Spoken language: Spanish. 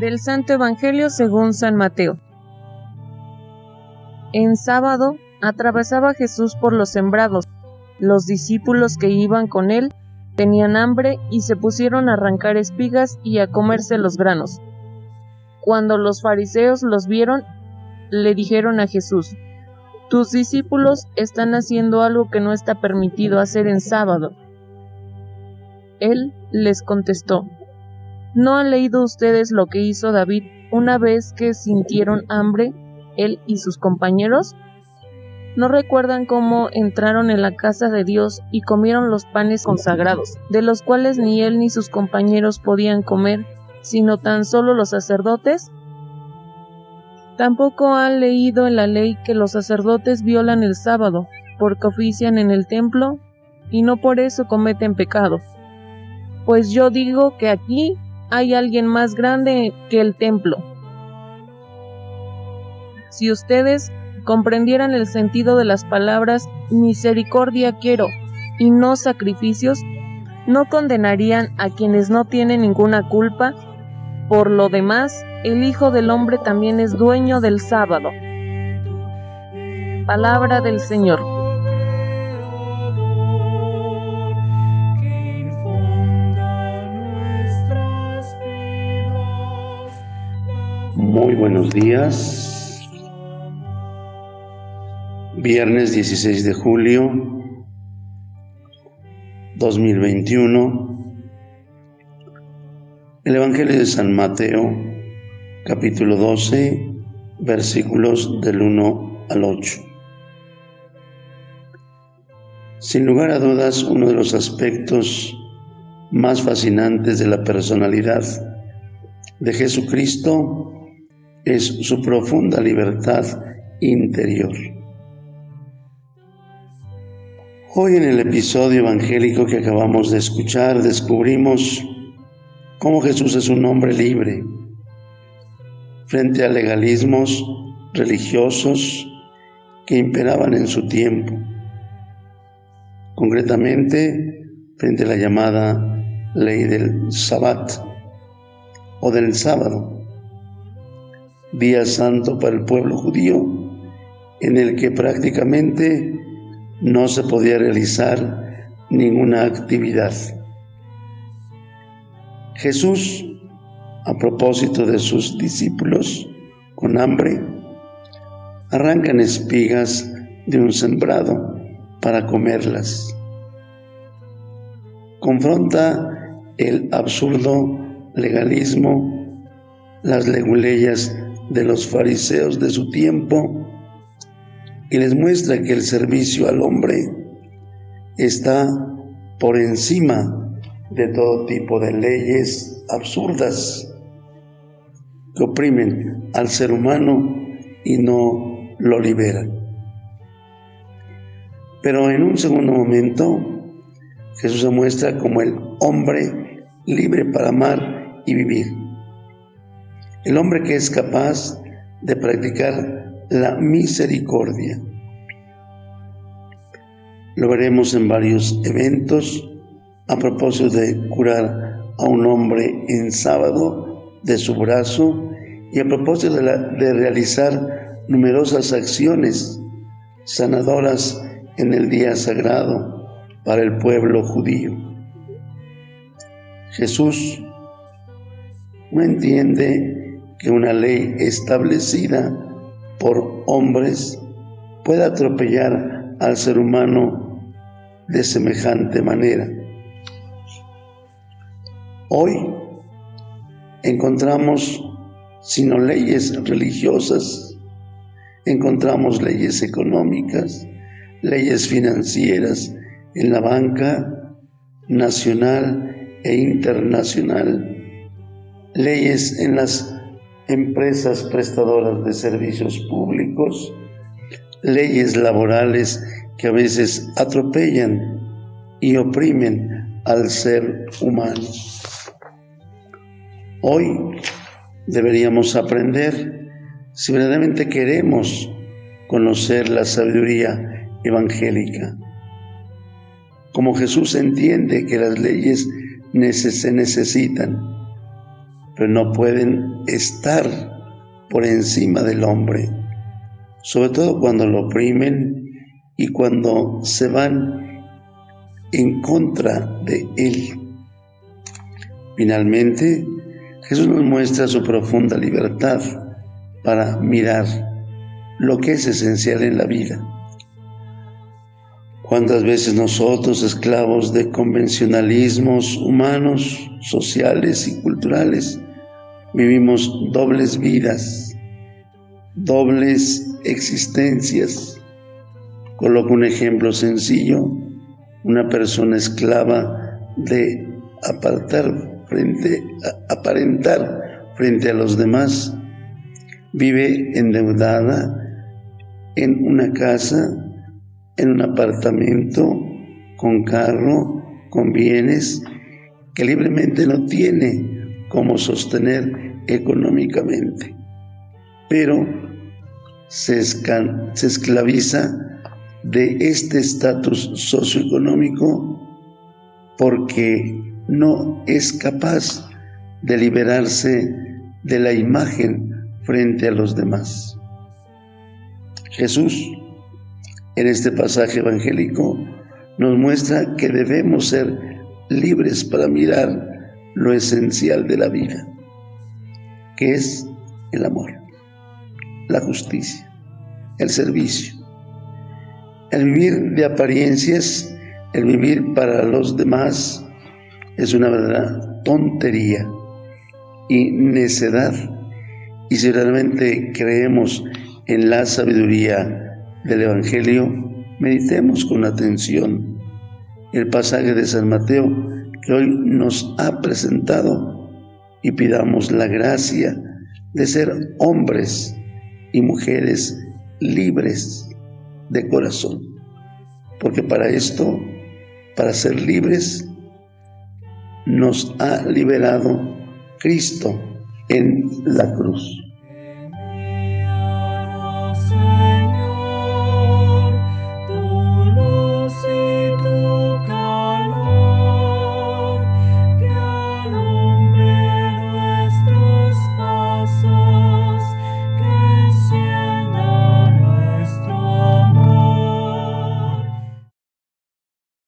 Del Santo Evangelio según San Mateo. En sábado atravesaba Jesús por los sembrados. Los discípulos que iban con él tenían hambre y se pusieron a arrancar espigas y a comerse los granos. Cuando los fariseos los vieron, le dijeron a Jesús, Tus discípulos están haciendo algo que no está permitido hacer en sábado. Él les contestó, ¿No han leído ustedes lo que hizo David una vez que sintieron hambre, él y sus compañeros? ¿No recuerdan cómo entraron en la casa de Dios y comieron los panes consagrados, de los cuales ni él ni sus compañeros podían comer, sino tan solo los sacerdotes? Tampoco han leído en la ley que los sacerdotes violan el sábado, porque ofician en el templo, y no por eso cometen pecado. Pues yo digo que aquí hay alguien más grande que el templo. Si ustedes comprendieran el sentido de las palabras misericordia quiero y no sacrificios, no condenarían a quienes no tienen ninguna culpa. Por lo demás, el Hijo del Hombre también es dueño del sábado. Palabra del Señor. Muy buenos días. Viernes 16 de julio 2021. El Evangelio de San Mateo, capítulo 12, versículos del 1 al 8. Sin lugar a dudas, uno de los aspectos más fascinantes de la personalidad de Jesucristo es su profunda libertad interior. Hoy en el episodio evangélico que acabamos de escuchar descubrimos cómo Jesús es un hombre libre frente a legalismos religiosos que imperaban en su tiempo, concretamente frente a la llamada ley del sabbat o del sábado día santo para el pueblo judío, en el que prácticamente no se podía realizar ninguna actividad. Jesús, a propósito de sus discípulos con hambre, arrancan espigas de un sembrado para comerlas. Confronta el absurdo legalismo, las leguleyas de los fariseos de su tiempo y les muestra que el servicio al hombre está por encima de todo tipo de leyes absurdas que oprimen al ser humano y no lo liberan. Pero en un segundo momento, Jesús se muestra como el hombre libre para amar y vivir el hombre que es capaz de practicar la misericordia. Lo veremos en varios eventos a propósito de curar a un hombre en sábado de su brazo y a propósito de, realizar numerosas acciones sanadoras en el día sagrado para el pueblo judío. Jesús no entiende que una ley establecida por hombres pueda atropellar al ser humano de semejante manera. Hoy encontramos, sino leyes religiosas, encontramos leyes económicas, leyes financieras en la banca nacional e internacional, leyes en las empresas prestadoras de servicios públicos, leyes laborales que a veces atropellan y oprimen al ser humano. Hoy deberíamos aprender, si verdaderamente queremos conocer la sabiduría evangélica, como Jesús entiende que las leyes se necesitan, pero no pueden estar por encima del hombre, sobre todo cuando lo oprimen y cuando se van en contra de él. Finalmente, Jesús nos muestra su profunda libertad para mirar lo que es esencial en la vida. ¿Cuántas veces nosotros, esclavos de convencionalismos humanos, sociales y culturales, vivimos dobles vidas, dobles existencias? Coloco un ejemplo sencillo. Una persona esclava de apartar frente, aparentar frente a los demás, vive endeudada en una casa en un apartamento, con carro, con bienes, que libremente no tiene cómo sostener económicamente. Pero se, se esclaviza de este estatus socioeconómico porque no es capaz de liberarse de la imagen frente a los demás. Jesús en este pasaje evangélico nos muestra que debemos ser libres para mirar lo esencial de la vida, que es el amor, la justicia, el servicio. El vivir de apariencias, el vivir para los demás, es una verdadera tontería y necedad. Y si realmente creemos en la sabiduría del Evangelio, meditemos con atención el pasaje de San Mateo que hoy nos ha presentado y pidamos la gracia de ser hombres y mujeres libres de corazón. Porque para esto, para ser libres, nos ha liberado Cristo en la cruz.